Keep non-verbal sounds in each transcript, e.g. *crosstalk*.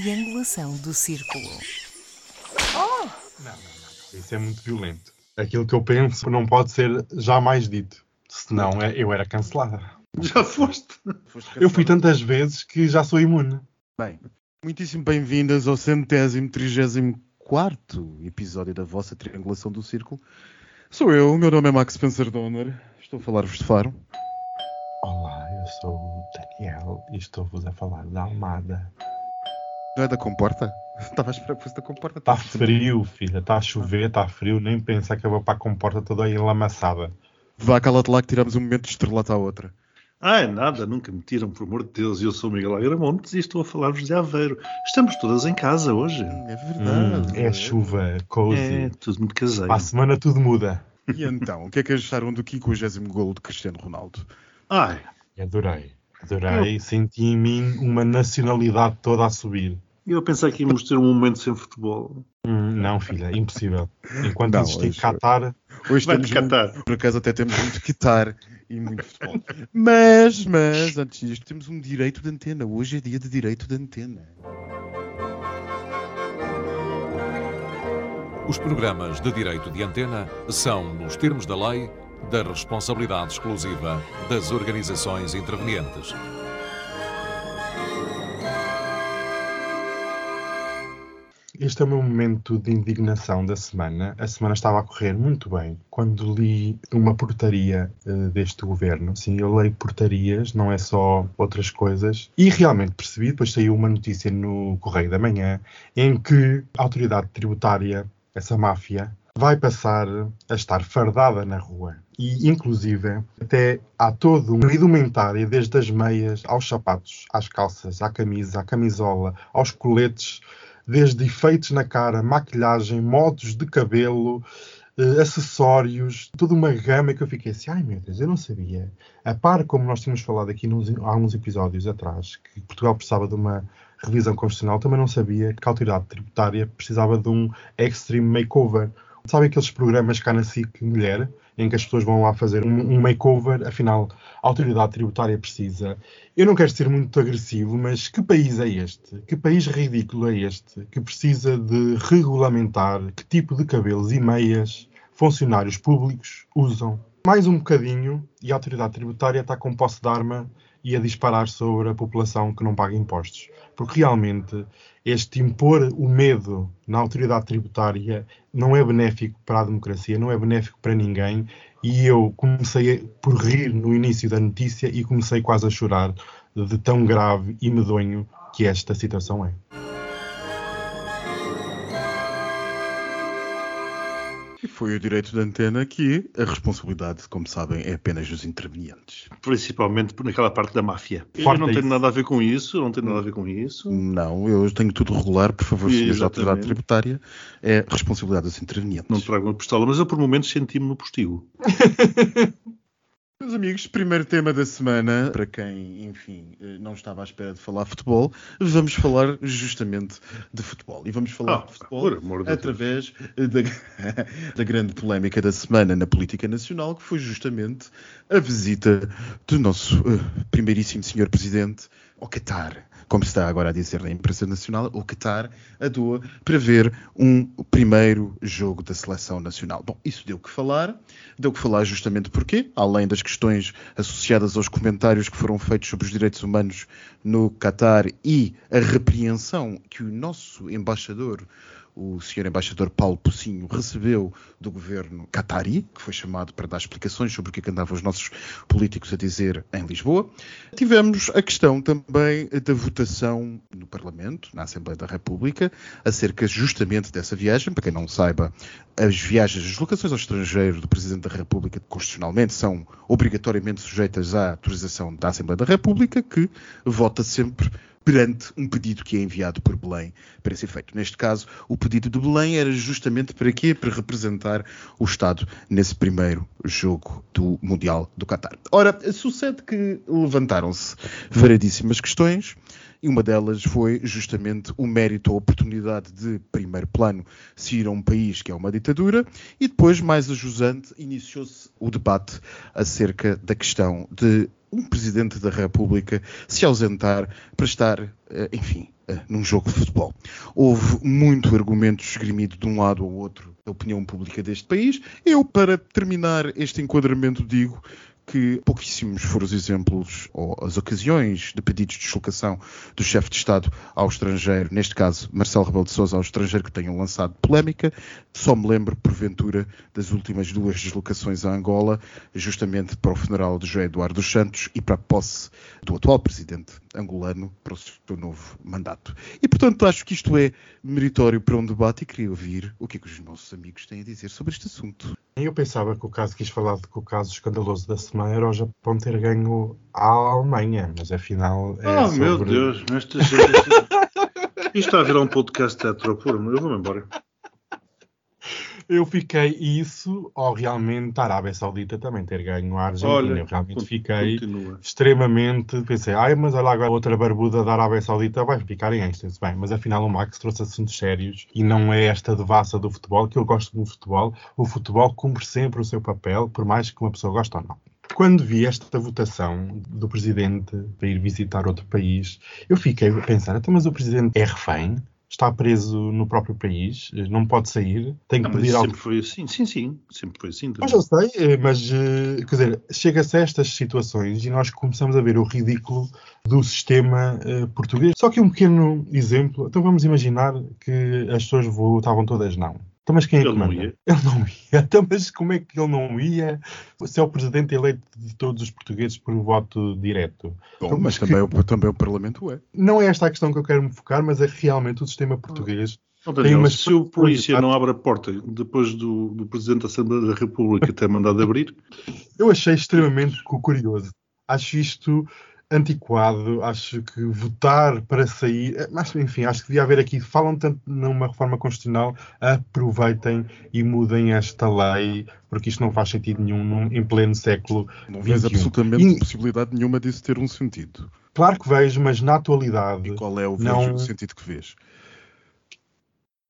triangulação do círculo. Não, não, não. Isso é muito violento. Aquilo que eu penso não pode ser jamais dito. Senão é- eu era cancelada. Já foste? Foste Eu fui tantas vezes que já sou imune. Bem, muitíssimo bem-vindas ao centésimo, trigésimo quarto episódio da vossa Triangulação do Círculo. Sou eu, o meu nome é Max Spencer Donner, estou a falar-vos de Faro. Olá, eu sou o Daniel e estou-vos a falar da Almada. Não é da comporta? *laughs* Estava a esperar que fosse da comporta. Está frio, filha. Está a chover, está frio. Nem pensar que eu vou para a comporta toda enlamaçada. Vá, cala-te lá que tiramos um momento de estrelata à outra. Ah, é nada, nunca me tiram, por amor de Deus. Eu sou o Miguel Agramontes e estou a falar-vos de Aveiro. Estamos todas em casa hoje. É Hum, verdade. é chuva, cozy. É, tudo muito caseiro. Para a semana tudo muda. E então, o que é que acharam do 50 gol de Cristiano Ronaldo? Ai, Adorei. Adorei. Senti em mim uma nacionalidade toda a subir. Eu pensei que íamos ter um momento sem futebol. Hum, não, filha, impossível. Enquanto Não, existir hoje- Qatar, Hoje temos Qatar. muito- por acaso até temos muito guitar e muito futebol. Mas, mas, antes disto, temos um direito de antena. Hoje é dia de direito de antena. Os programas de direito de antena são, nos termos da lei, da responsabilidade exclusiva das organizações intervenientes. Este é o meu momento de indignação da semana. A semana estava a correr muito bem quando li uma portaria eh, deste governo. Sim, eu leio portarias, não é só outras coisas. E realmente percebi, depois saiu uma notícia no Correio da Manhã, em que a autoridade tributária, essa máfia, vai passar a estar fardada na rua. E, inclusive, até há todo uma indumentária, desde as meias aos sapatos, às calças, à camisa, à camisola, aos coletes, desde efeitos na cara, maquilhagem, modos de cabelo, eh, acessórios, toda uma gama que eu fiquei assim, ai meu Deus, eu não sabia. A par como nós tínhamos falado aqui nos, há uns episódios atrás, que Portugal precisava de uma revisão constitucional, também não sabia que a autoridade tributária precisava de um extreme makeover. Sabem aqueles programas cá na SIC Mulher, em que as pessoas vão lá fazer um, um makeover, afinal, a autoridade tributária precisa. Eu não quero ser muito agressivo, mas que país é este? Que país ridículo é este? Que precisa de regulamentar que tipo de cabelos e meias funcionários públicos usam? Mais um bocadinho e a autoridade tributária está com posse de arma e a disparar sobre a população que não paga impostos. Porque realmente este impor o medo na autoridade tributária não é benéfico para a democracia, não é benéfico para ninguém. E eu comecei por rir no início da notícia e comecei quase a chorar de tão grave e medonho que esta situação é. Foi o direito de antena que a responsabilidade, como sabem, é apenas dos intervenientes. Principalmente naquela parte da máfia. Eu não tenho isso. nada a ver com isso, não tenho nada a ver com isso. Não, eu tenho tudo regular, por favor, senhores da autoridade tributária, é responsabilidade dos intervenientes. Não trago uma pistola, mas eu por momentos senti-me no postigo. *laughs* Meus amigos, primeiro tema da semana, para quem, enfim, eh, não estava à espera de falar futebol, vamos falar justamente de futebol. E vamos falar Ah, de futebol de através eh, da, *laughs* da grande polémica da semana na política nacional, que foi justamente a visita do nosso eh, primeiríssimo senhor presidente ao Qatar. Como se está agora a dizer na imprensa nacional, o Qatar a doa para ver um primeiro jogo da seleção nacional. Bom, isso deu que falar. Deu que falar justamente porque, além das questões associadas aos comentários que foram feitos sobre os direitos humanos no Qatar e a repreensão que o nosso embaixador, o senhor embaixador Paulo Pocinho, recebeu do governo qatari, que foi chamado para dar explicações sobre o que é que andavam os nossos políticos a dizer em Lisboa. Tivemos a questão também da votação no Parlamento, na Assembleia da República, acerca justamente dessa viagem. Para quem não saiba, as viagens, as deslocações ao estrangeiro do Presidente da República, constitucionalmente, são obrigatoriamente sujeitas à autorização da Assembleia da República, que vota sempre perante um pedido que é enviado por Belém para esse efeito. Neste caso, o pedido de Belém era justamente para quê? Para representar o Estado nesse primeiro jogo do Mundial do Qatar. Ora, sucede que levantaram-se variedíssimas questões e uma delas foi justamente o mérito, a oportunidade de primeiro plano se ir a um país que é uma ditadura e depois, mais a jusante, iniciou-se o debate acerca da questão de um Presidente da República se ausentar para estar, eh, enfim, eh, num jogo de futebol. Houve muito argumento esgrimido de um lado ou outro da opinião pública deste país. Eu, para terminar este enquadramento, digo que pouquíssimos foram os exemplos ou as ocasiões de pedidos de deslocação do chefe de Estado ao estrangeiro, neste caso Marcelo Rebelo de Sousa ao estrangeiro, que tenham lançado polémica. Só me lembro, porventura, das últimas duas deslocações a Angola, justamente para o funeral de José Eduardo dos Santos e para a posse do atual presidente angolano para o seu novo mandato. E, portanto, acho que isto é meritório para um debate e queria ouvir o que é que os nossos amigos têm a dizer sobre este assunto. Eu pensava que o caso quis falar de que o caso escandaloso da semana era o Japão ter ganho à Alemanha, mas afinal é oh, sobre... meu Deus, nesta gente. *laughs* Isto está a virar um podcast teatro puro, eu vou-me embora. Eu fiquei isso, ou realmente a Arábia Saudita também ter ganho a Argentina. Olha, eu realmente fiquei continua. extremamente. Pensei, ai, mas olha agora outra barbuda da Arábia Saudita vai ficar em êxtase. Bem, mas afinal o Max trouxe assuntos sérios e não é esta devassa do futebol, que eu gosto do futebol. O futebol cumpre sempre o seu papel, por mais que uma pessoa goste ou não. Quando vi esta votação do presidente para ir visitar outro país, eu fiquei a pensar, então, mas o presidente é refém? Está preso no próprio país? Não pode sair? Tem que Não, mas pedir algo sempre foi assim. Sim, sim, sempre foi assim. mas eu sei, eh, mas eh, quer dizer, chega-se a estas situações e nós começamos a ver o ridículo do sistema eh, português. Só que um pequeno exemplo, então vamos imaginar que as pessoas votavam todas não. Então, mas quem é que Ele não ia. *laughs* Ele não ia. Então, mas como é que ele não ia se é o presidente eleito de todos os portugueses por voto direto? Bom, Então, mas que- também, o- também o Parlamento é. Não é esta a questão que eu quero me focar, mas é realmente o sistema português. Não, Daniel, uma se o polícia não abre a porta depois do, do Presidente da Assembleia da República ter mandado abrir, Eu achei extremamente cu- curioso. Acho isto antiquado, acho que votar para sair, eh, mas enfim, acho que devia haver aqui, falam tanto numa reforma constitucional, aproveitem e mudem esta lei, porque isto não faz sentido nenhum em pleno século Não XXI. absolutamente E- possibilidade nenhuma disso ter um sentido. Claro que vejo, mas na atualidade, E qual é o, Não- vejo, o sentido que vês?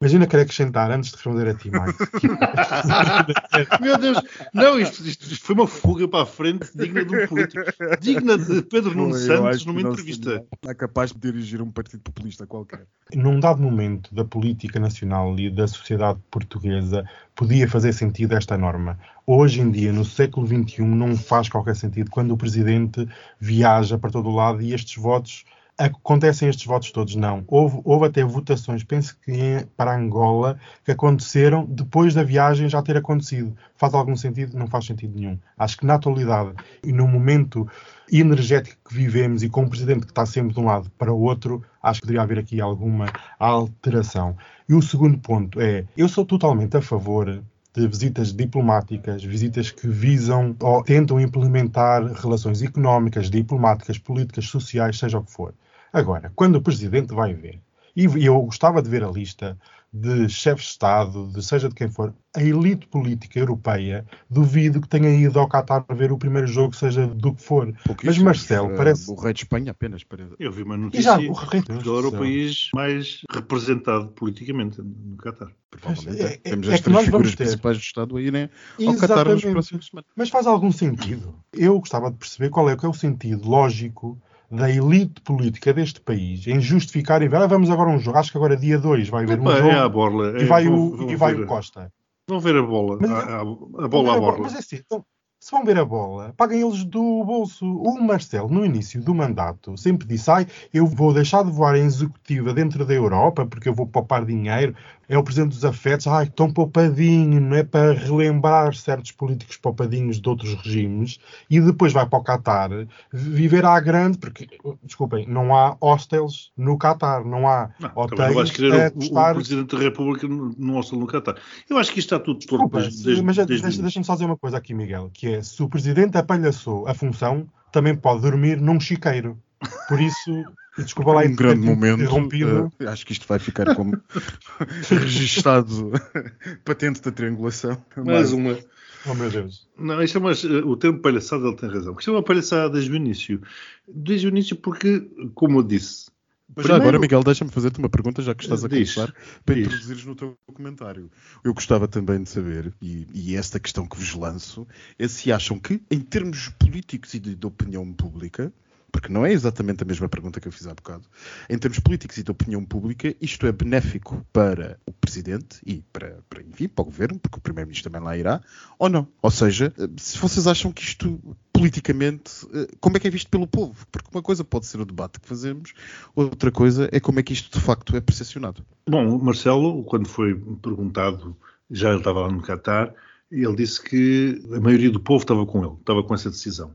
Imagina querer acrescentar, antes de responder a ti, Mike, *laughs* Meu Deus, não, isto, isto- isto foi uma fuga para a frente digna de um político, digna de Pedro Nuno Santos numa entrevista. seria- É capaz de dirigir um partido populista qualquer. num dado momento da política nacional e da sociedade portuguesa, podia fazer sentido esta norma. Hoje em dia, no século XXI, não faz qualquer sentido quando o presidente viaja para todo o lado e estes votos. Acontecem estes votos todos? Não. Houve, houve até votações, penso que em- para Angola, que aconteceram depois da viagem já ter acontecido. Faz algum sentido? Não faz sentido nenhum. Acho que na atualidade e no momento energético que vivemos e com um presidente que está sempre de um lado para o outro, acho que deveria haver aqui alguma alteração. E o segundo ponto é, eu sou totalmente a favor de visitas diplomáticas, visitas que visam ou tentam implementar relações económicas, diplomáticas, políticas, sociais, seja o que for. Agora, quando o presidente vai ver, e eu gostava de ver a lista de chefes de Estado, de seja de quem for, a elite política europeia, duvido que tenha ido ao Qatar para ver o primeiro jogo, seja do que for. Mas. Marcelo, Eh, parece. O rei de Espanha apenas para. Eu vi uma E já, notícia o rei que Portugal era o país mais representado politicamente no Qatar. Provavelmente. É- é- Temos é as que três nós figuras vamos ter. principais do Estado a irem ao Qatar Exatamente. próximas semanas. Mas faz algum sentido? Eu gostava de perceber qual é, o que é o sentido lógico da elite política deste país em justificar e ver, ah, vamos agora a um jogo, acho que agora dia 2 vai haver um Epá, jogo é a borla. e é- vai, vão- o, vão e vai ver- o Costa. Vão ver a bola. Mas- a, a- a Vão bola à borla. Mas é assim, então, se vão ver a bola, paguem eles do bolso. O Marcelo, no início do mandato, sempre disse: Ai, eu vou deixar de voar em executiva dentro da Europa porque eu vou poupar dinheiro. É o presidente dos afetos, ai, tão poupadinho, não é para relembrar certos políticos poupadinhos de outros regimes. E depois vai para o Qatar viver à grande, porque, desculpem, não há hostels no Qatar, não há Não, hotéis não vais querer o, o custar Presidente da República no hostel no Qatar. Eu acho que isto está tudo Desculpa, desde, mas desde o deixa-me só dizer uma coisa aqui, Miguel, que é se o presidente apalhaçou a função, também pode dormir num chiqueiro. Por isso, desculpa lá um grande momento. interrompido. eh, acho que isto vai ficar como *laughs* registado patente da triangulação. Mais uma. Oh meu Deus. Não, isto é mais, eh, o termo palhaçada ele tem razão. Isto é uma palhaçada desde o início. Desde o início porque, como eu disse, Mas agora, Miguel, deixa-me fazer-te uma pergunta, já que estás a Diz, começar, para diz. introduzires no teu comentário. Eu gostava também de saber, e, e esta questão que vos lanço, é se acham que, em termos políticos e de, de opinião pública, porque não é exatamente a mesma pergunta que eu fiz há bocado, em termos políticos e de opinião pública, isto é benéfico para o Presidente e para, para enfim, para o Governo, porque o Primeiro-Ministro também lá irá, ou não? Ou seja, se vocês acham que isto, politicamente, eh, como é que é visto pelo povo? Porque uma coisa pode ser o debate que fazemos, outra coisa é como é que isto de facto é percepcionado. Bom, Marcelo, quando foi perguntado, já ele estava lá no Qatar, ele disse que a maioria do povo estava com ele, estava com essa decisão.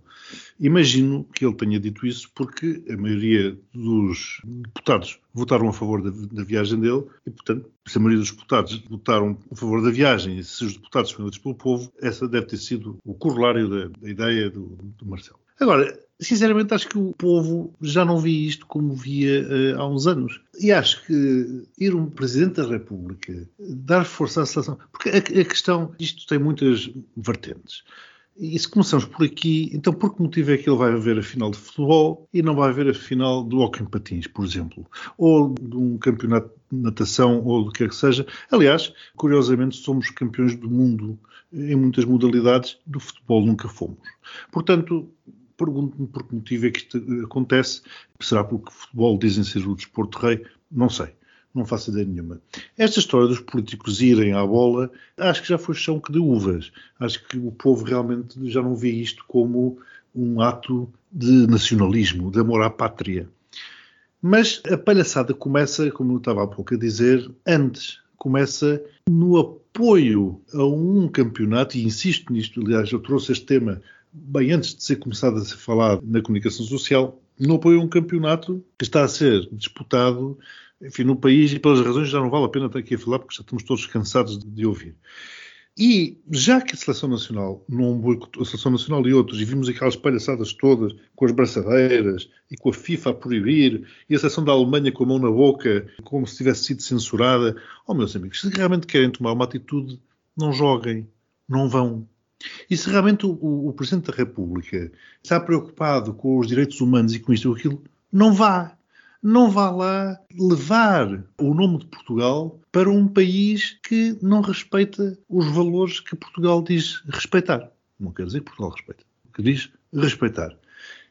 Imagino que ele tenha dito isso porque a maioria dos deputados votaram a favor da, da viagem dele e, portanto, se a maioria dos deputados votaram a favor da viagem e se os deputados foram eleitos pelo povo, essa deve ter sido o corolário da, da ideia do, do Marcelo. Agora, sinceramente, acho que o povo já não vê isto como via eh, há uns anos. E acho que ir um Presidente da República dar força à seleção. Porque a, a questão, isto tem muitas vertentes. E se começamos por aqui, então por que motivo é que ele vai ver a final de futebol e não vai ver a final do hockey em patins, por exemplo? Ou de um campeonato de natação, ou do que é que seja. Aliás, curiosamente, somos campeões do mundo em muitas modalidades, do futebol nunca fomos. Portanto, pergunto-me por que motivo é que isto acontece. Será porque o futebol dizem ser o desporto rei? Não sei. Não faço ideia nenhuma. Esta história dos políticos irem à bola, acho que já foi chão que de uvas. Acho que o povo realmente já não vê isto como um ato de nacionalismo, de amor à pátria. Mas a palhaçada começa, como eu estava há pouco a dizer, antes. Começa no apoio a um campeonato, e insisto nisto, aliás, eu trouxe este tema bem antes de ser começado a ser falado na comunicação social, apoio a um campeonato que está a ser disputado, enfim, no país, e pelas razões já não vale a pena estar aqui a falar, porque já estamos todos cansados de, de ouvir. E já que a Seleção Nacional não boicotou, a Seleção Nacional e outros, e vimos aquelas palhaçadas todas com as braçadeiras e com a FIFA a proibir, e a Seleção da Alemanha com a mão na boca, como se tivesse sido censurada, oh meus amigos, se realmente querem tomar uma atitude, não joguem, não vão. E se realmente o, o, Presidente da República está preocupado com os direitos humanos e com isto ou aquilo, não vá não vá lá levar o nome de Portugal para um país que não respeita os valores que Portugal diz respeitar. Não quer dizer que Portugal respeita, que diz respeitar.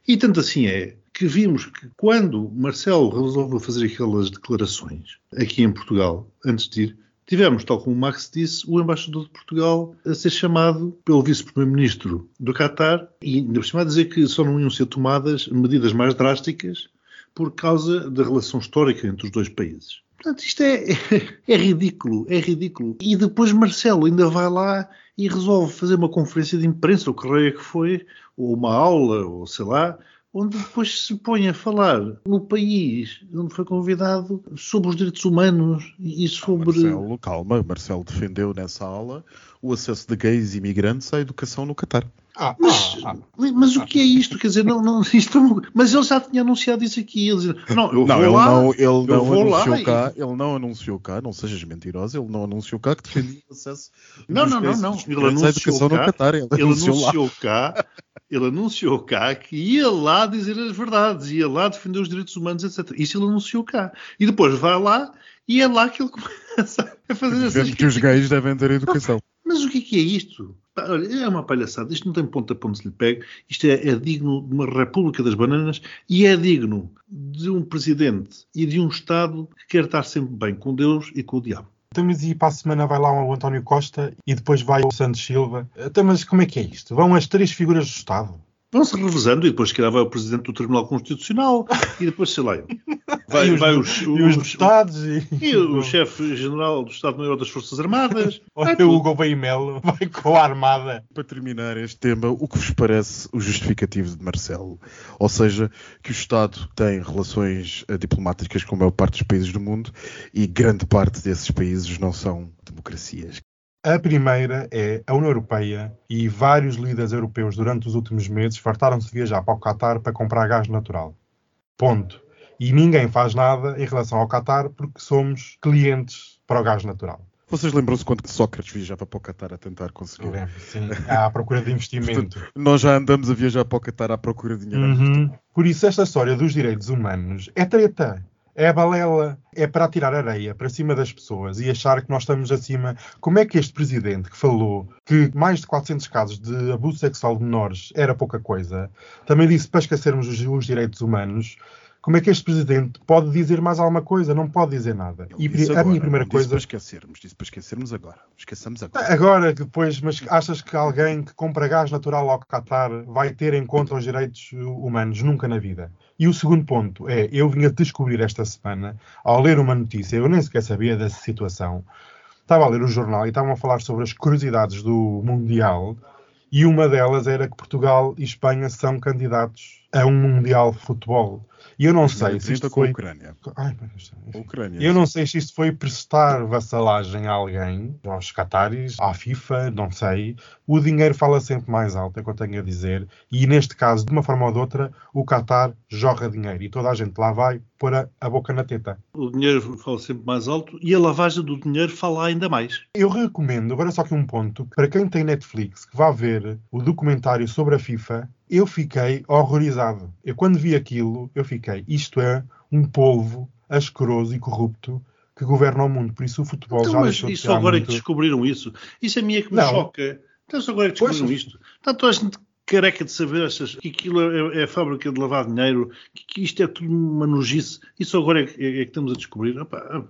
E tanto assim é que vimos que quando Marcelo resolveu fazer aquelas declarações aqui em Portugal, antes de ir, tivemos, tal como o Max disse, o embaixador de Portugal a ser chamado pelo vice-primeiro-ministro do Qatar e ainda por cima a dizer que só não iam ser tomadas medidas mais drásticas por causa da relação histórica entre os dois países. Portanto, isto é, *laughs* é, ridículo, é ridículo. E depois Marcelo ainda vai lá e resolve fazer uma conferência de imprensa, ou que raio que foi, ou uma aula, ou sei lá, onde depois se põe a falar no país onde foi convidado sobre os direitos humanos e sobre. Marcelo, calma, Marcelo defendeu nessa aula o acesso de gays e imigrantes à educação no Catar. Ah, Mas, ah, ah. mas o que é isto? Quer dizer, não, não, *laughs* isto mas ele já tinha anunciado isso aqui. Ele dizia, não, eu Não, vou ele lá, não, ele eu não vou lá anunciou e- cá, ele não anunciou cá, não sejas mentirosa, ele não anunciou cá que defendia o acesso Não, não, não, e não. Ele anunciou educação no cá, Catar. Ele, Ele anunciou lá. anunciou cá, ele anunciou cá que ia lá dizer as verdades, ia lá defender os direitos humanos, etc. Isso ele anunciou cá. E depois vai lá e é lá que ele *laughs* começa a fazer essas Defende que os gays devem ter educação. Mas o que é que é isto? Olha, é uma palhaçada. Isto não tem ponta para onde se lhe pegue. Isto é, é digno de uma República das Bananas e é digno de um presidente e de um Estado que quer estar sempre bem com Deus e com o diabo. Então, mas e para a semana vai lá o António Costa e depois vai o Santos Silva. Então, mas como é que é isto? Vão as três figuras do Estado? Vão-se revezando e depois, se calhar, vai o Presidente do Tribunal Constitucional e depois, sei lá, vai, e os, vai os, e os os- deputados e, e o chefe-general do Estado-Maior das Forças Armadas. *laughs* Olha, o tudo. Hugo Bem Melo vai com a armada. Para terminar este tema, o que vos parece o justificativo de Marcelo? Ou seja, que o Estado tem relações eh, diplomáticas com a maior parte dos países do mundo e grande parte desses países não são democracias. A primeira é a União Europeia e vários líderes europeus durante os últimos meses fartaram-se de viajar para o Qatar para comprar gás natural. Ponto. E ninguém faz nada em relação ao Qatar porque somos clientes para o gás natural. Vocês lembram-se quando Sócrates viajava para o Catar a tentar conseguir? Lembro, sim, à procura de investimento. Portanto, nós já andamos a viajar para o Catar à procura de dinheiro. Uhum. Por isso, esta história dos direitos humanos é treta. É a balela, é para atirar areia para cima das pessoas e achar que nós estamos acima. Como é que este presidente que falou que mais de 400 casos de abuso sexual de menores era pouca coisa, também disse para esquecermos os, os direitos humanos, como é que este presidente pode dizer mais alguma coisa? Não pode dizer nada. Ele E a agora, minha primeira coisa. Disse para esquecermos, disse para esquecermos agora. Esqueçamos agora. Agora, depois, mas achas que alguém que compra gás natural ao Qatar vai ter em conta os direitos humanos? Nunca na vida. E o segundo ponto é, eu vim a descobrir esta semana, ao ler uma notícia, eu nem sequer sabia dessa situação, estava a ler o jornal e estavam a falar sobre as curiosidades do Mundial, e uma delas era que Portugal e Espanha são candidatos a um Mundial de futebol. E eu não sei se isto com a foi... Ucrânia. Ai, mas Ucrânia. eu não sei se isto foi prestar vassalagem a alguém, aos Qataris, à FIFA, não sei. O dinheiro fala sempre mais alto, é o que eu tenho a dizer. E neste caso, de uma forma ou de outra, o Qatar jorra dinheiro e toda a gente lá vai pôr a, a boca na teta. O dinheiro fala sempre mais alto e a lavagem do dinheiro fala ainda mais. Eu recomendo, agora só que um ponto, para quem tem Netflix, que vá ver o documentário sobre a FIFA, eu fiquei horrorizado. Eu quando vi aquilo, eu fiquei, isto é um polvo asqueroso e corrupto que governa o mundo. Por isso o futebol Então, já mas deixou de isso ser há agora é que muito... descobriram isso. Isso a mim é que me Não. choca. Então só agora é que descobriram Pois. isto. Está toda a gente careca de saber estas, que aquilo é, é fábrica de lavar dinheiro, que, que isto é tudo uma nojice. Isso agora é, que- é que estamos a descobrir. Opa,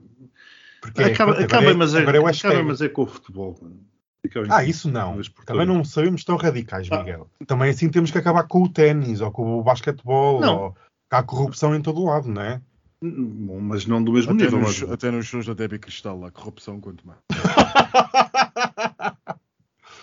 Porque acaba, agora acaba, é- mas, é, é acaba, mas é com o futebol. mano. Acaba Ah, isso não. Também não sabemos tão radicais, Ah. Miguel. Também assim temos que acabar com o ténis, ou com o basquetebol, Não. ou há corrupção em todo o lado, não é? Bom, mas não do mesmo Até nível. nos, mas- até nos shows da Debbie Cristal, a corrupção quanto mais. *laughs*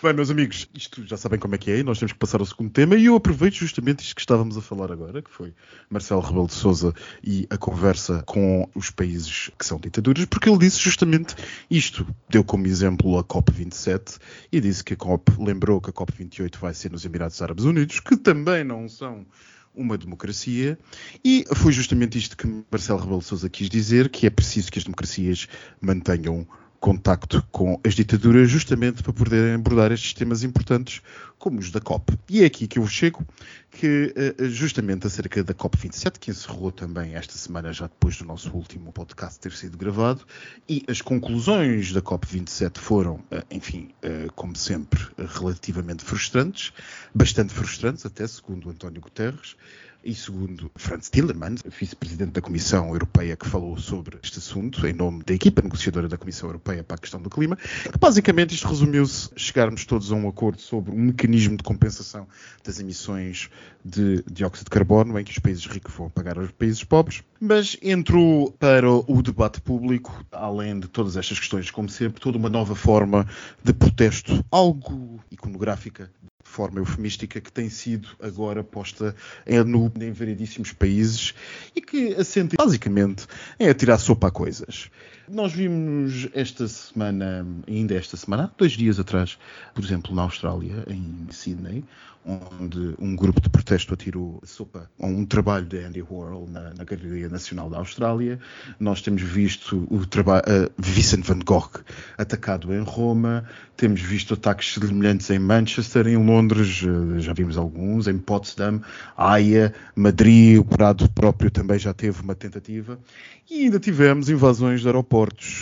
Bem, meus amigos, isto já sabem como é que é, nós temos que passar ao segundo tema, e eu aproveito justamente isto que estávamos a falar agora, que foi Marcelo Rebelo de Sousa e a conversa com os países que são ditaduras, porque ele disse justamente isto. Deu como exemplo a COP27 e disse que a COP lembrou que a COP28 vai ser nos Emirados Árabes Unidos, que também não são uma democracia, e foi justamente isto que Marcelo Rebelo de Sousa quis dizer, que é preciso que as democracias mantenham contacto com as ditaduras justamente para poderem abordar estes temas importantes como os da COP. E é aqui que eu chego, que eh, justamente acerca da COP27, que encerrou também esta semana, já depois do nosso último podcast ter sido gravado, e as conclusões da COP27 foram, eh, enfim, eh, como sempre, relativamente frustrantes, bastante frustrantes até, segundo António Guterres, e segundo Franz Timmermans, vice-presidente da Comissão Europeia, que falou sobre este assunto em nome da equipa negociadora da Comissão Europeia para a questão do clima, que basicamente isto resumiu-se chegarmos todos a um acordo sobre um mecanismo de compensação das emissões de dióxido de carbono, em que os países ricos vão pagar aos países pobres, mas entrou para o debate público, além de todas estas questões, como sempre, toda uma nova forma de protesto, algo iconográfica, de forma eufemística que tem sido agora posta em, no, em variedíssimos países e que assenta basicamente em atirar sopa a coisas. Nós vimos esta semana, ainda esta semana, há dois dias atrás, por exemplo, na Austrália, em Sydney, onde um grupo de protesto atirou sopa a um trabalho de Andy Warhol na, na Galeria Nacional da Austrália. Nós temos visto o trabalho uh, Vincent van Gogh atacado em Roma, temos visto ataques semelhantes em Manchester, em Londres, uh, já vimos alguns, em Potsdam, Haia, Madrid, o Prado próprio também já teve uma tentativa. E ainda tivemos invasões de aeroportos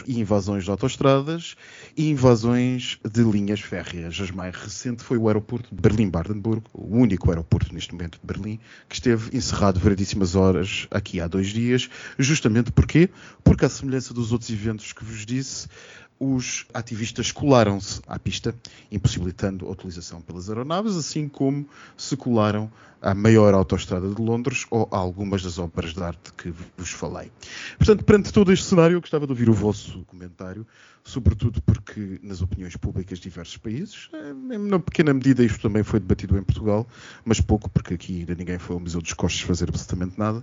e invasões de autoestradas e invasões de linhas férreas. A mais recente foi o aeroporto de Berlim-Brandenburg, o único aeroporto neste momento de Berlim, que esteve encerrado variedíssimas horas aqui há dois dias. Justamente porquê? Porque, à semelhança dos outros eventos que vos disse, os ativistas colaram-se à pista, impossibilitando a utilização pelas aeronaves, assim como se colaram à maior autoestrada de Londres ou a algumas das obras de arte que vos falei. Portanto, perante todo este cenário, eu gostava de ouvir o vosso comentário, sobretudo porque nas opiniões públicas de diversos países, em uma pequena medida isto também foi debatido em Portugal, mas pouco, porque aqui ainda ninguém foi ao Museu dos Costos fazer absolutamente nada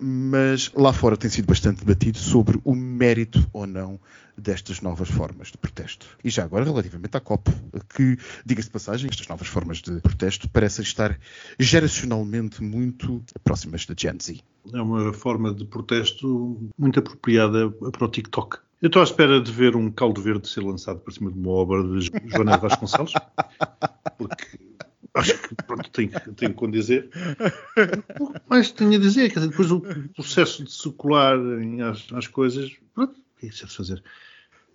mas lá fora tem sido bastante debatido sobre o mérito ou não destas novas formas de protesto. E já agora, relativamente à COP, que, diga-se de passagem, estas novas formas de protesto parecem estar geracionalmente muito próximas da Gen Z. É uma forma de protesto muito apropriada para o TikTok. Eu estou à espera de ver um caldo verde ser lançado por cima de uma obra de Joana Vasconcelos, *laughs* porque acho que pronto, tenho, tenho que dizer. *laughs* O que mais tenho a dizer, quer dizer, depois do processo de secularem as, as coisas, pronto, o que é que se deve fazer?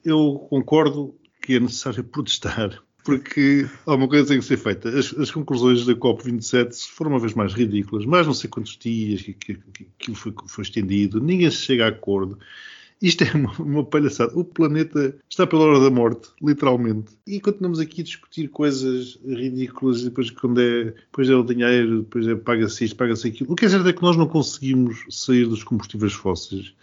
Eu concordo que é necessário *laughs* protestar, porque alguma coisa tem que ser feita. As, as conclusões da COP27 foram uma vez mais ridículas, mais não sei quantos dias que aquilo foi, foi estendido, ninguém se chega a acordo. Isto é *laughs* uma, uma, palhaçada. O planeta está pela hora da morte, literalmente. E continuamos aqui a discutir coisas ridículas, depois quando é, depois é o dinheiro, depois é paga-se isto, paga-se aquilo. O que é certo é que nós não conseguimos sair dos combustíveis fósseis.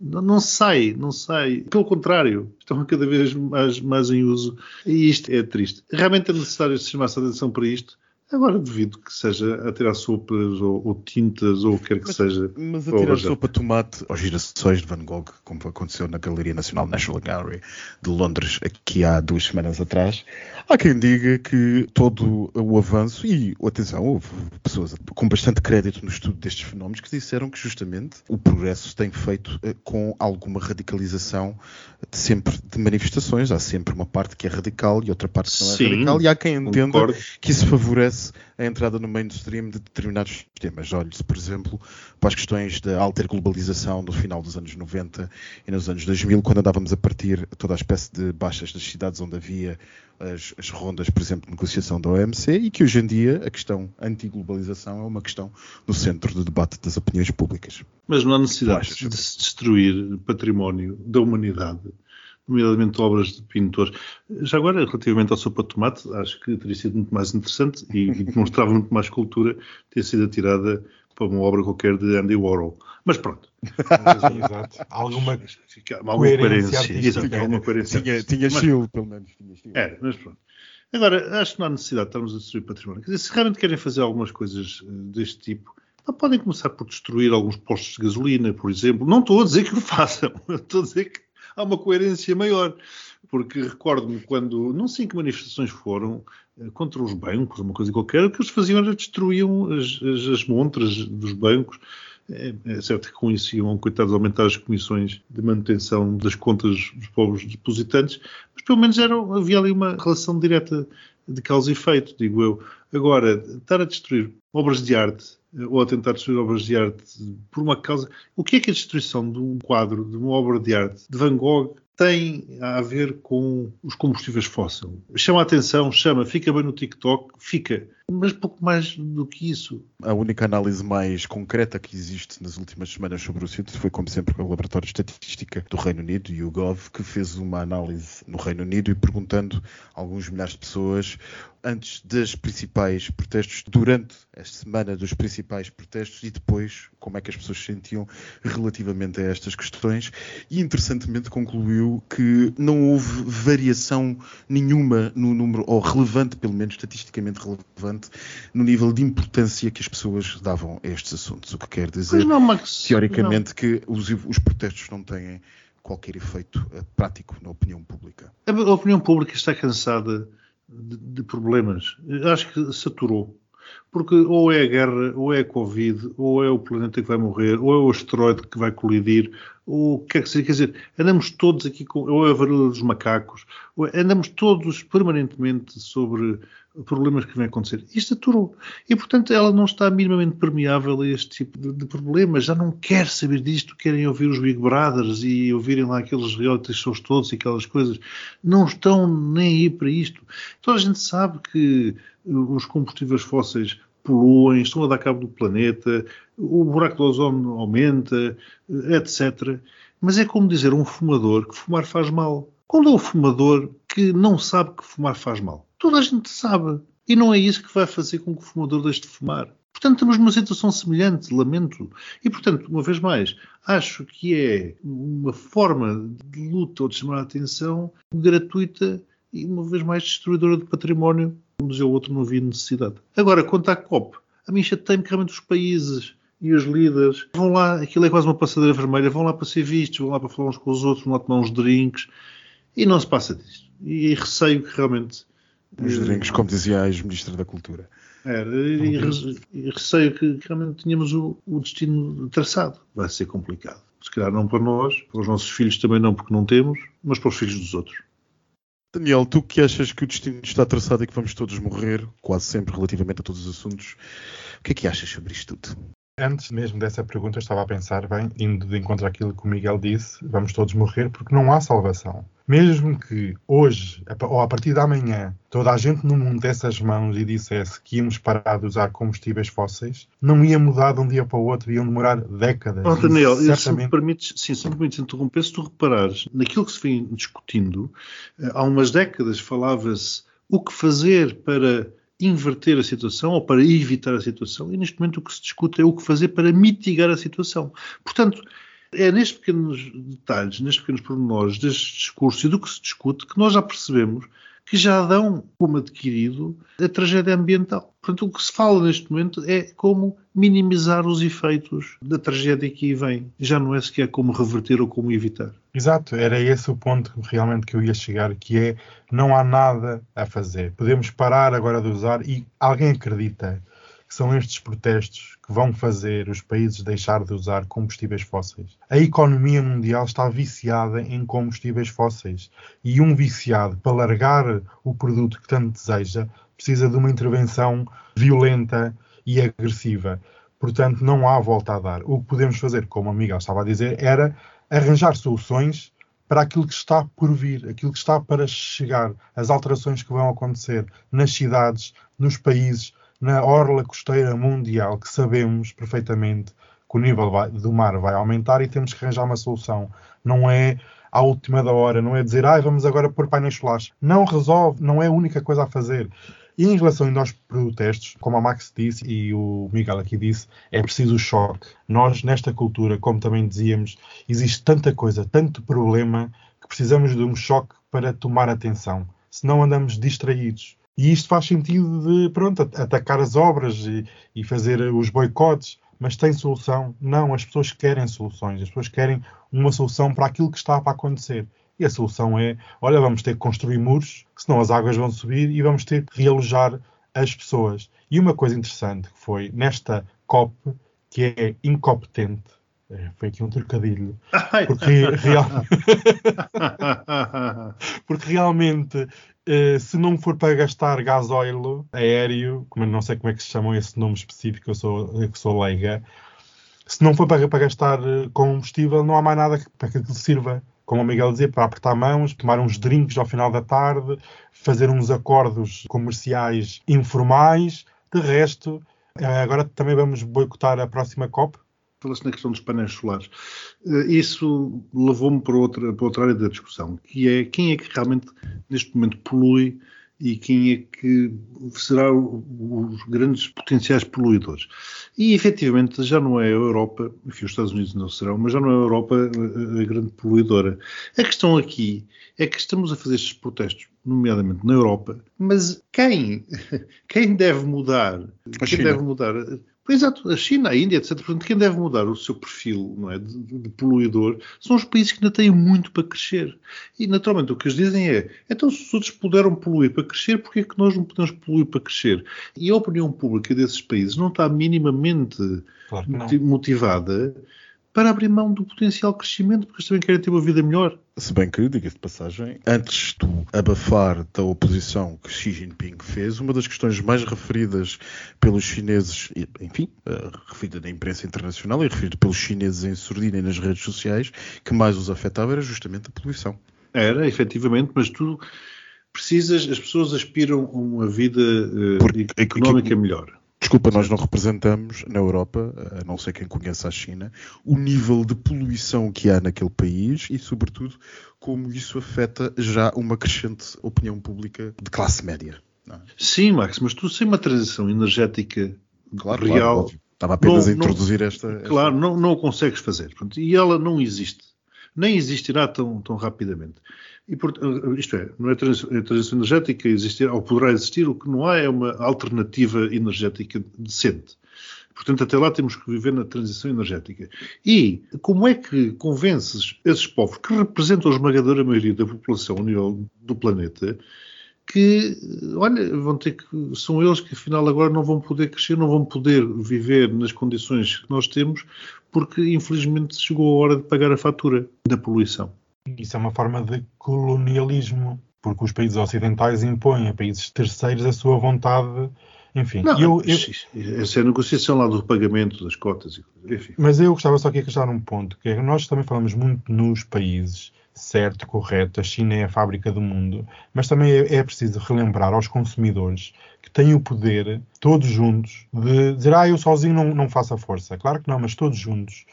Não, não sai, não sai. Pelo contrário, estão cada vez mais, mais em uso. E isto é triste. Realmente é necessário chamar-se atenção para isto Agora duvido que seja a tirar sopas ou, ou tintas ou o que quer que mas, seja. Mas a tirar sopa tomate aos girassóis de Van Gogh, como aconteceu na Galeria Nacional National Gallery de Londres aqui há duas semanas atrás, há quem diga que todo o avanço, e atenção, houve pessoas com bastante crédito no estudo destes fenómenos que disseram que justamente o progresso tem feito eh, com alguma radicalização de sempre de manifestações. Há sempre uma parte que é radical e outra parte que não é Sim, radical, e há quem entenda concordo. que isso favorece a entrada no mainstream de determinados temas. Olhe-se, por exemplo, para as questões da alterglobalização no final dos anos 90 e nos anos 2000, quando andávamos a partir toda a espécie de baixas das cidades onde havia as, as rondas, por exemplo, de negociação da OMC e que hoje em dia a questão anti-globalização é uma questão no centro do debate das opiniões públicas. Mas não há necessidade de se destruir património da humanidade nomeadamente obras de pintores. Já agora, relativamente ao sopa de tomate, acho que teria sido muito mais interessante e, e demonstrava muito mais cultura ter sido atirada para uma obra qualquer de Andy Warhol. Mas pronto. *laughs* Exato. Alguma, alguma coerência. Exato, alguma coerência. Tinha, tinha estilo, pelo menos. Tinha estilo. É, mas pronto. Agora, acho que não há necessidade de estarmos a destruir património. Quer dizer, se realmente querem fazer algumas coisas deste tipo, não podem começar por destruir alguns postos de gasolina, por exemplo. Não estou a dizer que o *laughs* façam. Estou a dizer que há uma coerência maior. Porque recordo-me quando, não sei em que manifestações foram, contra os bancos, uma coisa qualquer, o que eles faziam era destruíam as, as, as montras dos bancos. É, é, certo que com isso iam, coitados, aumentar as comissões de manutenção das contas dos povos depositantes, mas pelo menos era, havia ali uma relação direta de causa e efeito, digo eu. Agora, estar a destruir obras de arte ou a tentar destruir obras de arte por uma causa. O que é que a destruição de um quadro, de uma obra de arte de Van Gogh tem a ver com os combustíveis fósseis? Chama a atenção, chama, fica bem no TikTok, fica mas pouco mais do que isso. A única análise mais concreta que existe nas últimas semanas sobre o sítio foi, como sempre, o Laboratório de Estatística do Reino Unido, o YouGov, que fez uma análise no Reino Unido e perguntando a alguns milhares de pessoas antes dos principais protestos, durante a semana dos principais protestos e depois como é que as pessoas se sentiam relativamente a estas questões e interessantemente concluiu que não houve variação nenhuma no número, ou relevante, pelo menos estatisticamente relevante, no nível de importância que as pessoas davam a estes assuntos. O que quer dizer, não, Max, teoricamente, não. que os, os protestos não têm qualquer efeito uh, prático na opinião pública. A opinião pública está cansada de, de problemas. Acho que saturou. Porque ou é a guerra, ou é a Covid, ou é o planeta que vai morrer, ou é o asteroide que vai colidir, o que quer que seja. Quer dizer, andamos todos aqui com. ou é a varíola dos macacos, andamos todos permanentemente sobre problemas que vêm acontecer. Isto aturou. E, portanto, ela não está minimamente permeável a este tipo de, de, problemas. Já não quer saber disto. Querem ouvir os Big Brothers e ouvirem lá aqueles reality shows todos e aquelas coisas. Não estão nem aí para isto. Toda a gente sabe que os combustíveis fósseis poluem, estão a dar cabo do planeta, o buraco do ozono aumenta, etc. Mas é como dizer a um fumador que fumar faz mal. Qual é o fumador que não sabe que fumar faz mal? Toda a gente sabe. E não é isso que vai fazer com que o fumador deixe de fumar. Portanto, estamos numa situação semelhante, lamento. E, portanto, uma vez mais, acho que é uma forma de luta ou de chamar a atenção gratuita e, uma vez mais, destruidora de património, dizia o outro, não havia necessidade. Agora, quanto à COP, a mim chateia-me que realmente os países e os líderes vão lá, aquilo é quase uma passadeira vermelha, vão lá para ser vistos, vão lá para falar uns com os outros, vão lá tomar uns drinks e não se passa disso. E receio que realmente. Os drinks, como dizia a ex-ministra da Cultura. Era, e, e, receio que realmente tínhamos o, o destino traçado. Vai ser complicado. Se calhar não para nós, para os nossos filhos também não, porque não temos, mas para os filhos dos outros. Daniel, tu que achas que o destino está traçado e que vamos todos morrer, quase sempre relativamente a todos os assuntos, o que é que achas sobre isto tudo? Antes mesmo dessa pergunta, eu estava a pensar, bem, indo de encontro àquilo que o Miguel disse, vamos todos morrer porque não há salvação. Mesmo que hoje, ou a partir de amanhã, toda a gente no mundo desse as mãos e dissesse que íamos parar de usar combustíveis fósseis, não ia mudar de um dia para o outro, iam demorar décadas. Oh, Daniel, certamente... se me permites, sim, se me permites interromper, se tu reparares, naquilo que se vem discutindo, eh, há umas décadas falava-se o que fazer para inverter a situação ou para evitar a situação, e neste momento o que se discute é o que fazer para mitigar a situação. Portanto, é nestes pequenos detalhes, nestes pequenos pormenores deste discurso e do que se discute que nós já percebemos que já dão como adquirido a tragédia ambiental. Portanto, o que se fala neste momento é como minimizar os efeitos da tragédia que aí vem. Já não é sequer como reverter ou como evitar. Exato, era esse o ponto realmente que eu ia chegar, que é não há nada a fazer. Podemos parar agora de usar e alguém acredita que são estes protestos que vão fazer os países deixar de usar combustíveis fósseis. A economia mundial está viciada em combustíveis fósseis e um viciado, para largar o produto que tanto deseja, precisa de uma intervenção violenta e agressiva. Portanto, não há volta a dar. O que podemos fazer, como a Miguel estava a dizer, era arranjar soluções para aquilo que está por vir, aquilo que está para chegar, as alterações que vão acontecer nas cidades, nos países, na orla costeira mundial, que sabemos perfeitamente que o nível do mar vai aumentar e temos que arranjar uma solução. Não é à última da hora, não é dizer, ah, vamos agora pôr painéis solares. Não resolve, não é a única coisa a fazer. E em relação aos protestos, como a Max disse e o Miguel aqui disse, é preciso o choque. Nós, nesta cultura, como também dizíamos, existe tanta coisa, tanto problema, que precisamos de um choque para tomar atenção. Senão andamos distraídos. E isto faz sentido de, pronto, atacar as obras e, e fazer os boicotes, mas tem solução? Não, as pessoas querem soluções, as pessoas querem uma solução para aquilo que está para acontecer. E a solução é: olha, vamos ter que construir muros, senão as águas vão subir e vamos ter que realojar as pessoas. E uma coisa interessante que foi nesta COP, que é incompetente, é, foi aqui um trocadilho, porque, real... *laughs* *laughs* porque realmente Uh, se não for para gastar gasóleo aéreo, como não sei como é que se chamam esse nome específico, eu sou, eu sou leiga, se não for para, para gastar eh, combustível, não há mais nada para que sirva. Como o Miguel dizia, para apertar mãos, tomar uns drinks ao final da tarde, fazer uns acordos comerciais informais. De resto, eh, agora também vamos boicotar a próxima COP, falaste na questão dos painéis solares. Eh, isso levou-me para outra, para outra área da discussão, que é quem é que realmente neste momento polui e quem é que será os grandes potenciais poluidores. E efetivamente já não é a Europa, enfim, os Estados Unidos não serão, mas já não é a Europa a, a grande poluidora. A questão aqui é que estamos a fazer estes protestos, nomeadamente na Europa, mas quem, *laughs* quem deve mudar? A quem China. deve mudar? Exato, a China, a Índia, etc. Portanto, quem deve mudar o seu perfil não é, de, de, poluidor são os países que ainda têm muito para crescer. E, naturalmente, o que eles dizem é: então, se os outros puderam poluir para crescer, porquê é que nós não podemos poluir para crescer? E a opinião pública desses países não está minimamente claro motivada para abrir mão do potencial crescimento, porque eles também querem ter uma vida melhor. Se bem que, diga-se de passagem, antes do abafar da oposição que Xi Jinping fez, uma das questões mais referidas pelos chineses, enfim, uh, referida na imprensa internacional e referida pelos chineses em surdina e nas redes sociais, que mais os afetava era justamente a poluição. Era, efetivamente, mas tu precisas, as pessoas aspiram a uma vida uh, económica melhor. Desculpa, nós não representamos na Europa, a não ser quem conhece a China, o nível de poluição que há naquele país e, sobretudo, como isso afeta já uma crescente opinião pública de classe média. É? Sim, Max, mas tu sem uma transição energética claro, real. Claro, Estava apenas não, a introduzir não, esta, esta, Claro, não, não o consegues fazer. E ela não existe. Nem existirá tão, tão rapidamente. E, eh, isto é, não é transição, transição energética existir, ou poderá existir, o que não há é uma alternativa energética decente. Portanto, até lá temos que viver na transição energética. E como é que convences esses povos, que representam a esmagadora maioria da população a nível do planeta, que, olha, vão ter que, são eles que afinal agora não vão poder crescer, não vão poder viver nas condições que nós temos, porque infelizmente chegou a hora de pagar a fatura da poluição. Isso é uma forma de colonialismo, porque os países ocidentais impõem a países terceiros a sua vontade. Enfim, Não, eu, eu, essa é a negociação lá do pagamento das cotas. Enfim. mas eu gostava só aqui de acrescentar um ponto, que é que nós também falamos muito nos países, certo, correto, a China é a fábrica do mundo, mas também é, é preciso relembrar aos consumidores que têm o poder, todos juntos, de dizer, ah, eu sozinho não, não faço a força. Claro que não, mas todos juntos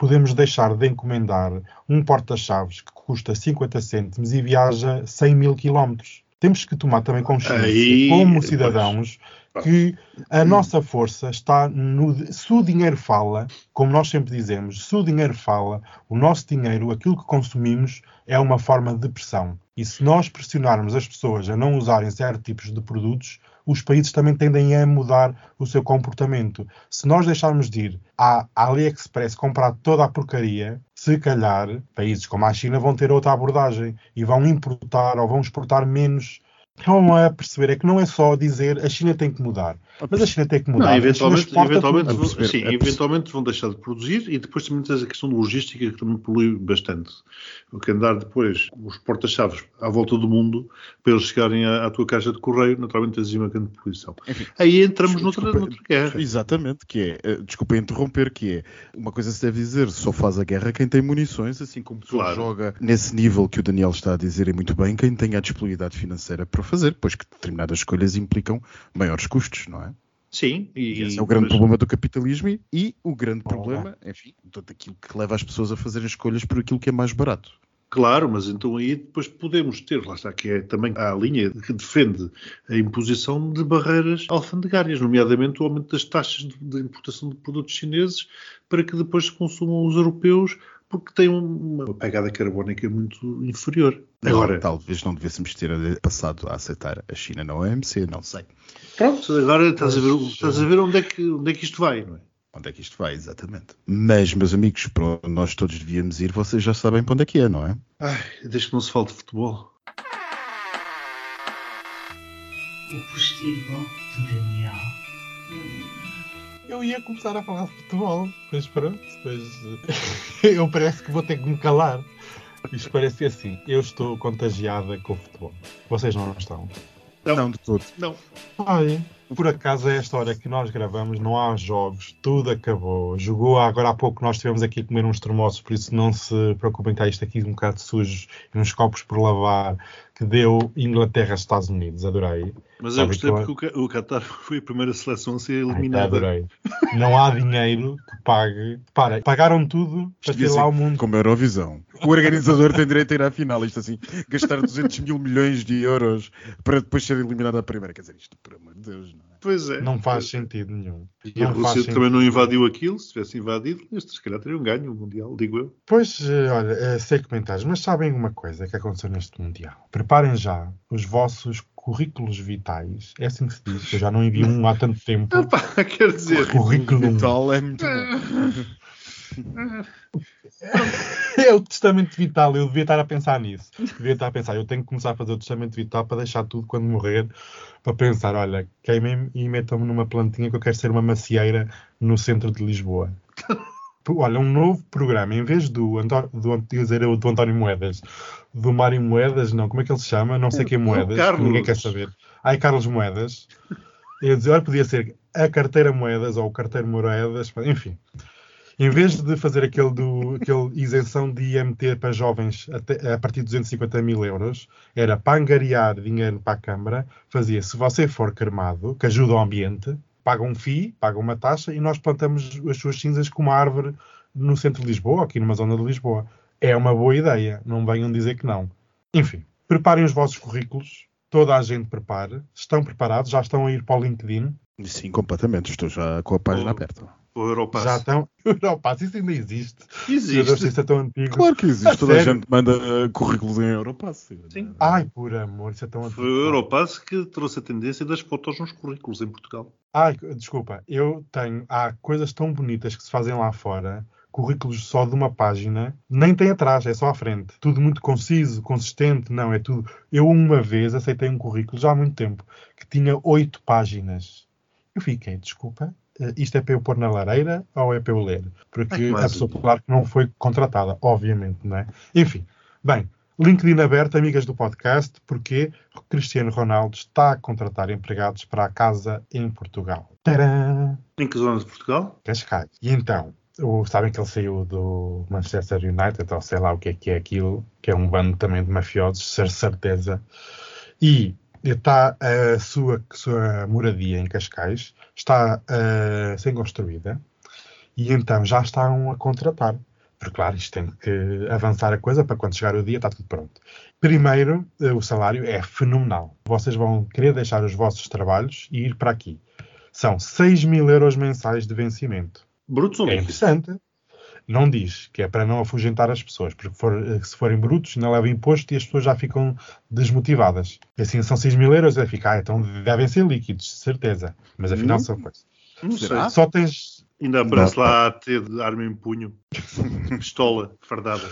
podemos deixar de encomendar um porta-chaves que custa 50 cêntimos e viaja 100 mil quilómetros. Temos que tomar também consciência, Aí, como pois. cidadãos, que a nossa força está no. Se o dinheiro fala, como nós sempre dizemos, se o dinheiro fala, o nosso dinheiro, aquilo que consumimos, é uma forma de pressão. E se nós pressionarmos as pessoas a não usarem certos tipos de produtos, os países também tendem a mudar o seu comportamento. Se nós deixarmos de ir à AliExpress comprar toda a porcaria, se calhar países como a China vão ter outra abordagem e vão importar ou vão exportar menos. Vão a perceber é que não é só dizer a China tem que mudar, mas a China tem que mudar. Não, eventualmente, eventualmente, vão, perceber, sim, eventualmente vão deixar de produzir e depois também tens a questão de logística que também polui bastante. O que andar depois os porta-chaves à volta do mundo para eles chegarem à, à tua caixa de correio, naturalmente tens aí uma grande poluição. Aí entramos noutra, Desculpa, noutra guerra. Exatamente, que é, eh, desculpa interromper, que é, uma coisa se deve dizer, só faz a guerra quem tem munições, assim como Claro. joga nesse nível que o Daniel está a dizer e muito bem, quem tem a disponibilidade financeira para fazer, pois que determinadas escolhas implicam maiores custos, não é? Sim, E e, esse é o grande mas- problema do capitalismo e, e o grande problema, enfim, todo aquilo que leva as pessoas a fazerem escolhas por aquilo que é mais barato. Claro, mas então aí depois podemos ter, lá está, que é também a linha que defende a imposição de barreiras alfandegárias, nomeadamente o aumento das taxas de, de importação de produtos chineses para que depois se consumam os europeus porque um- uma pegada carbónica muito inferior. Agora, Talvez não devêssemos ter passado a aceitar a China na OMC, não sei. pronto, agora estás a ver, estás a ver onde, é que, onde é que isto vai, não é? Onde é que isto vai, exatamente. Mas, meus amigos, para onde nós todos devíamos ir, vocês já sabem para onde é que é, não é? Ai, desde que não se fale de futebol. O postigo de Daniel. Eu ia começar a falar de futebol, mas pronto, mas eh, *laughs* eu parece que vou ter que me calar. Isto parece que é assim, eu estou contagiada com o futebol. Vocês não estão. Não. Não, de todo. Não. Olha, por acaso a esta hora que nós gravamos não há jogos, tudo acabou. Jogou agora há pouco, nós estivemos aqui a comer uns termossos, por isso não se preocupem, está isto aqui um bocado sujo e uns copos por lavar, que deu Inglaterra-Estados Unidos, adorei. Mas eu Sabe gostei que porque o Qatar *laughs* foi a primeira seleção a ser Ai, eliminada. adorei. Não há dinheiro que pague. Para, pagaram tudo para ter lá o mundo. Como a Eurovisão. *laughs* O organizador tem direito a ir à final. Isto assim, gastar 200 mil milhões de euros para depois ser eliminado à primeira. Quer dizer, isto, por amor de Deus, não é? Pois é. Não faz Pois sentido nenhum. E a Não faz Rússia sentido. também não invadiu aquilo. Se tivesse invadido, estes se calhar teriam ganho o Mundial, digo eu. Pois, eh, olha, eh, sei comentários, mas sabem uma coisa que aconteceu neste Mundial? Preparem já os vossos currículos vitais. É assim que se diz, que eu já não envio um há tanto tempo. *laughs* Pá, quer dizer, Currículo. Vital é muito bom. *laughs* É o testamento vital, eu devia estar a pensar nisso. Devia estar a pensar, eu tenho que começar a fazer o testamento vital para deixar tudo quando morrer, para pensar, olha, queimem-me e metam-me numa plantinha que eu quero ser uma macieira no centro de Lisboa. Olha, um novo programa, em vez do, Antó- do, dizer do António Moedas, do Mário Moedas, não, como é que ele se chama? Não sei quem é Moedas, que ninguém quer saber. Ai, Carlos Moedas. Eu dizer, olha, podia ser a carteira Moedas ou o carteiro Moedas, enfim. Em vez de fazer aquele, do, aquele isenção de IMT para jovens até- a partir de 250 mil euros, era para angariar dinheiro para a Câmara, fazia, se você for cremado, que ajuda o ambiente, paga um FII, paga uma taxa e nós plantamos as suas cinzas com uma árvore no centro de Lisboa, aqui numa zona de Lisboa. É uma boa ideia, não venham dizer que não. Enfim, preparem os vossos currículos, toda a gente prepare, estão preparados, já estão a ir para o LinkedIn, Sim, completamente. Estou já com a página Oh. aberta. O Europass. já estão. *laughs* Europa, isso ainda existe. Existe. isso é tão antigo. Claro que existe. A Toda a sério? gente manda currículos em Europass. Sim. Ai, por amor, isso é tão Foi antigo. o Europass que trouxe a tendência das fotos nos currículos em Portugal. Ai, desculpa, eu tenho. Há coisas tão bonitas que se fazem lá fora. Currículos só de uma página, nem tem atrás, é só à frente. Tudo muito conciso, consistente, não, é tudo. Eu uma vez aceitei um currículo, já há muito tempo, que tinha oito páginas. Eu fiquei, desculpa, isto é para eu pôr na lareira ou é para eu ler? Porque que a pessoa, claro que não foi contratada, obviamente, não é? Enfim, bem, LinkedIn aberto, amigas do podcast, porque Cristiano Ronaldo está a contratar empregados para a casa em Portugal. Tcharam! Em que zona de Portugal? Cascais. E então, o- sabem que ele saiu do Manchester United, ou sei lá o que é que é aquilo, que é um bando também de mafiosos, ser certeza. E está a sua, sua moradia em Cascais, está a ser construída, e então já estão a contratar. Porque, claro, isto tem que avançar a coisa para quando chegar o dia está tudo pronto. Primeiro, eh, o salário é fenomenal. Vocês vão querer deixar os vossos trabalhos e ir para aqui. São 6 mil euros mensais de vencimento. Brutos ou É interessante. Não diz que é para não afugentar as pessoas, porque for- eh, se forem brutos, não leva imposto e as pessoas já ficam desmotivadas. E assim, são 6 mil euros, é ficar, ah, então devem ser líquidos, certeza. Mas afinal Hum. são coisas. Não Será? Só tens. Ainda aparece lá a ter de arma em punho. *laughs* Pistola fardada.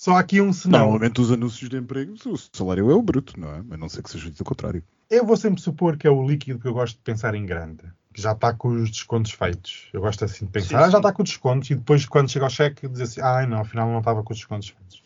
Só há aqui um senão. Normalmente os anúncios de emprego, o salário é o bruto, não é? A não ser que seja dito o contrário. Eu vou sempre supor que é o líquido que eu gosto de pensar em grande. Que já está com os descontos feitos. Eu gosto assim de pensar, Sim, ah, já sim. está com os descontos. E depois, quando chega ao cheque, dizer assim, ah, não, afinal não estava com os descontos feitos.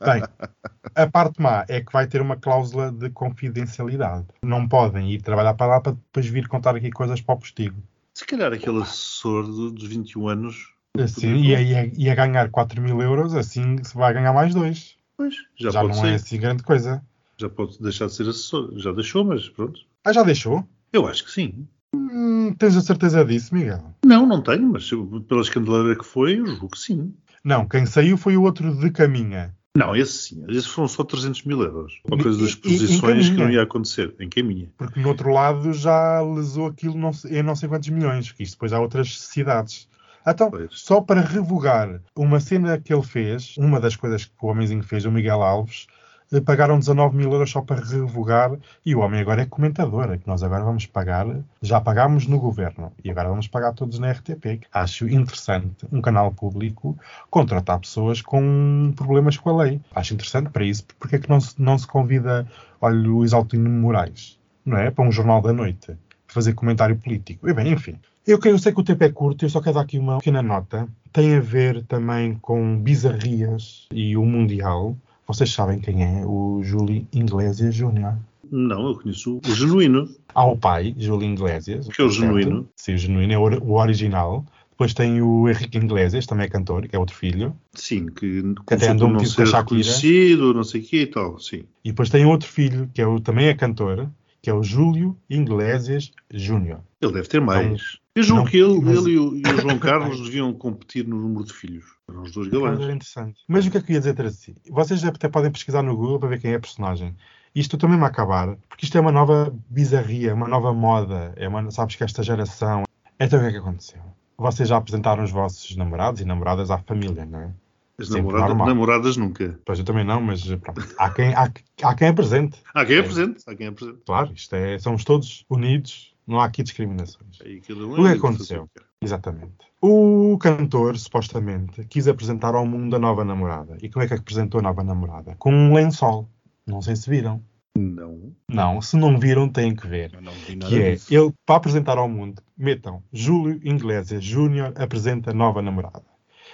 Bem, *laughs* a parte má é que vai ter uma cláusula de confidencialidade. Não podem ir trabalhar para lá para depois vir contar aqui coisas para o postigo. Se calhar aquele assessor do- dos 21 anos. Assim, e, a, e, a, e a ganhar 4 mil euros, assim se vai ganhar mais dois. Pois, já, Já, não ser. é assim grande coisa. Já pode deixar de ser assessor. Já deixou, mas pronto. Ah, já deixou? Eu acho que sim. Hum, tens a certeza disso, Miguel? Não, não tenho, mas pela escandaleira que foi, eu julgo que sim. Não, quem saiu foi o outro de Caminha. Não, esse sim. Esse foram só 300 mil euros. Uma coisa das posições que não ia acontecer. Em caminha. Porque no outro lado já lesou aquilo não em não sei quantos milhões, que isto depois há outras cidades. Então, Pois. só para revogar uma cena que ele fez, uma das coisas que o homenzinho fez, o Miguel Alves, eh, pagaram 19 mil euros só para revogar, e o homem agora é comentador, é que nós agora vamos pagar, já pagámos no governo, e agora vamos pagar todos na RTP. Acho interessante um canal público contratar pessoas com problemas com a lei. Acho interessante para isso, porque é que não se, não se convida, olha, o Isaltino Moraes, não é? Para um jornal da noite, fazer comentário político. E bem, enfim. Eu, eu sei que o tempo é curto, eu só quero dar aqui uma pequena nota. Tem a ver também com bizarrias e o Mundial. Vocês sabem quem é o Júlio Iglesias Júnior. Não, eu conheço o genuíno. Há o pai, Júlio Iglesias. Que é o certo? genuíno. Sim, o genuíno é o, or- o original. Depois tem o Henrique Iglesias, também é cantor, que é outro filho. Sim, que Que até andou metido com a Shakira. reconhecido, não sei o quê e tal. Sim. E depois tem outro filho, que é o, também é cantor, que é o Júlio Iglesias Júnior. Ele deve ter mais. Eu julgo não, que ele, mas- ele e, o, e o João *laughs* Carlos deviam competir no número de filhos. Eram os dois Mas galãs. era interessante. Mas o que é que eu ia dizer assim? Vocês até podem pesquisar no Google para ver quem é a personagem. Isto também me acabar, porque isto é uma nova bizarria, uma nova moda. É uma, sabes que esta geração. Então o que é que aconteceu? Vocês já apresentaram os vossos namorados e namoradas à família, não é? As Sempre namorada- namoradas nunca. Pois eu também não, mas pronto. Há quem, há, há quem apresente. Há quem é presente. Há quem é presente. Claro, isto é, somos todos unidos, não há aqui discriminações. Um O que é aconteceu? o que quer. Exatamente. O cantor, supostamente, quis apresentar ao mundo a nova namorada. E como é que apresentou a nova namorada? Com um lençol. Não sei se viram. Não. Não, se não viram, têm que ver. Eu não vi nada Que é, disso. ele, para apresentar ao mundo, metam Júlio Iglesias Júnior apresenta nova namorada.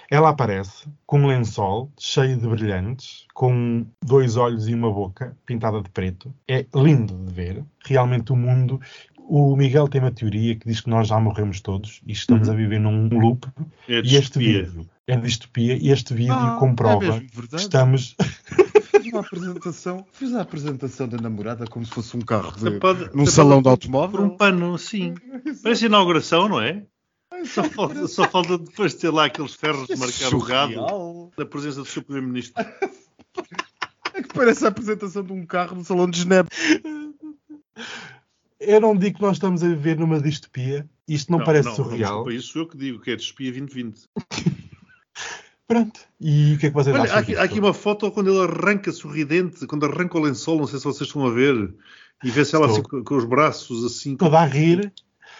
Ela aparece com um lençol cheio de brilhantes, com dois olhos e uma boca pintada de preto. É lindo de ver. Realmente o mundo. O Miguel tem uma teoria que diz que nós já morremos todos e estamos Uhum. a viver num loop. É E este vídeo é distopia e este vídeo Ah, comprova é mesmo que estamos. *laughs* Fiz uma apresentação, fiz a apresentação da namorada como se fosse um carro de, pode- num salão pode- de automóvel. Por um pano, sim. Parece inauguração, não é? Só falta, só falta depois ter lá aqueles ferros de marcar o gado da presença do seu primeiro-ministro. *laughs* É que parece a apresentação de um carro no salão de Genebra. *laughs* Eu não digo que nós estamos a viver numa distopia. Isto não, parece não, surreal. Desculpa, isso eu que digo, que é distopia 2020. *laughs* Pronto. E o que é que vocês Olha, acham há aqui, há aqui uma foto quando ele arranca sorridente, quando arranca o lençol, não sei se vocês estão a ver, e vê-se ela assim, com, com os braços assim. Toda a rir.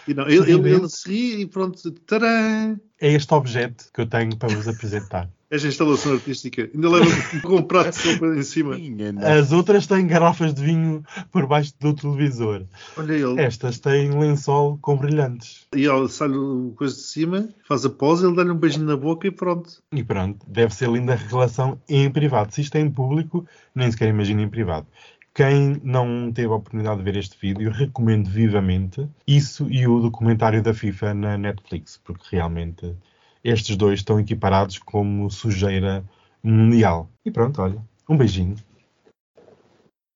E não, ele, ele, ele se ri e pronto, tcharam! É este objeto que eu tenho para vos apresentar. Esta instalação artística. Ainda leva com um prato de sopa em cima. As outras têm garrafas de vinho por baixo do televisor. Olha ele. Estas têm lençol com brilhantes. E ele sai o coisa de cima, faz a pose, ele dá-lhe um beijinho na boca e pronto. E pronto, deve ser linda a relação em privado. Se isto é em público, nem sequer imagina em privado. Quem não teve a oportunidade de ver este vídeo, recomendo vivamente isso e o documentário da FIFA na Netflix, porque realmente estes dois estão equiparados como sujeira mundial. E pronto, olha, um beijinho.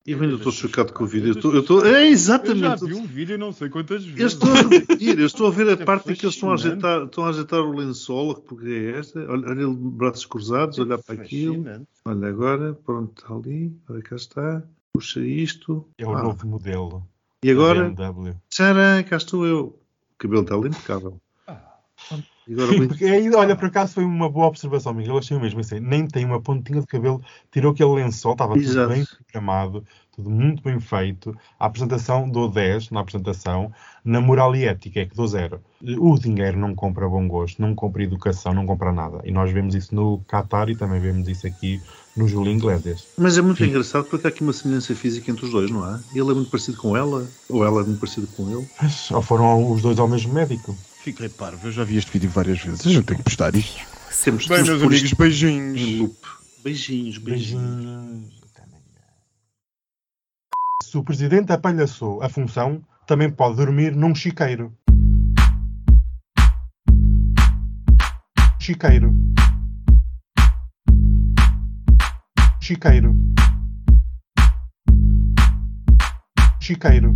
E eu ainda estou chocado com o vídeo. Eu estou, eu estou, é Eu já exatamente. vi um vídeo não sei quantas vezes. Eu estou a repetir, eu estou a ver a *laughs* É parte em que eles estão a, ajeitar, estão a ajeitar o lençol, porque é esta. Olha, olha ele de braços cruzados, olhar para aquilo. Olha agora, pronto, está ali. Olha cá está. Puxa isto. É o Ah, novo modelo e agora, tcharam, cá estou eu. O cabelo está ali impecável. Muito- Porque, aí, olha, por acaso foi uma boa observação, Miguel. Eu achei mesmo assim, nem tem uma pontinha de cabelo, tirou aquele lençol, estava Exato. tudo bem programado, tudo muito bem feito. A apresentação dou 10 na apresentação, na moral e ética é que dou 0. O dinheiro não compra bom gosto, não compra educação, não compra nada. E nós vemos isso no Qatar e também vemos isso aqui no Júlio Iglesias. Mas é muito engraçado porque há aqui uma semelhança física entre os dois, não há? Ele é muito parecido com ela, ou ela é muito parecida com ele. Mas ou foram os dois ao mesmo médico. Fiquei parvo, eu já vi este vídeo várias vezes. A gente tem que postar isto. Temos Bem, meus amigos, isto beijinhos. em loop. Beijinhos, beijinhos. Beijinhos. Se o presidente apalhaçou a função, também pode dormir num chiqueiro. Chiqueiro. Chiqueiro. Chiqueiro.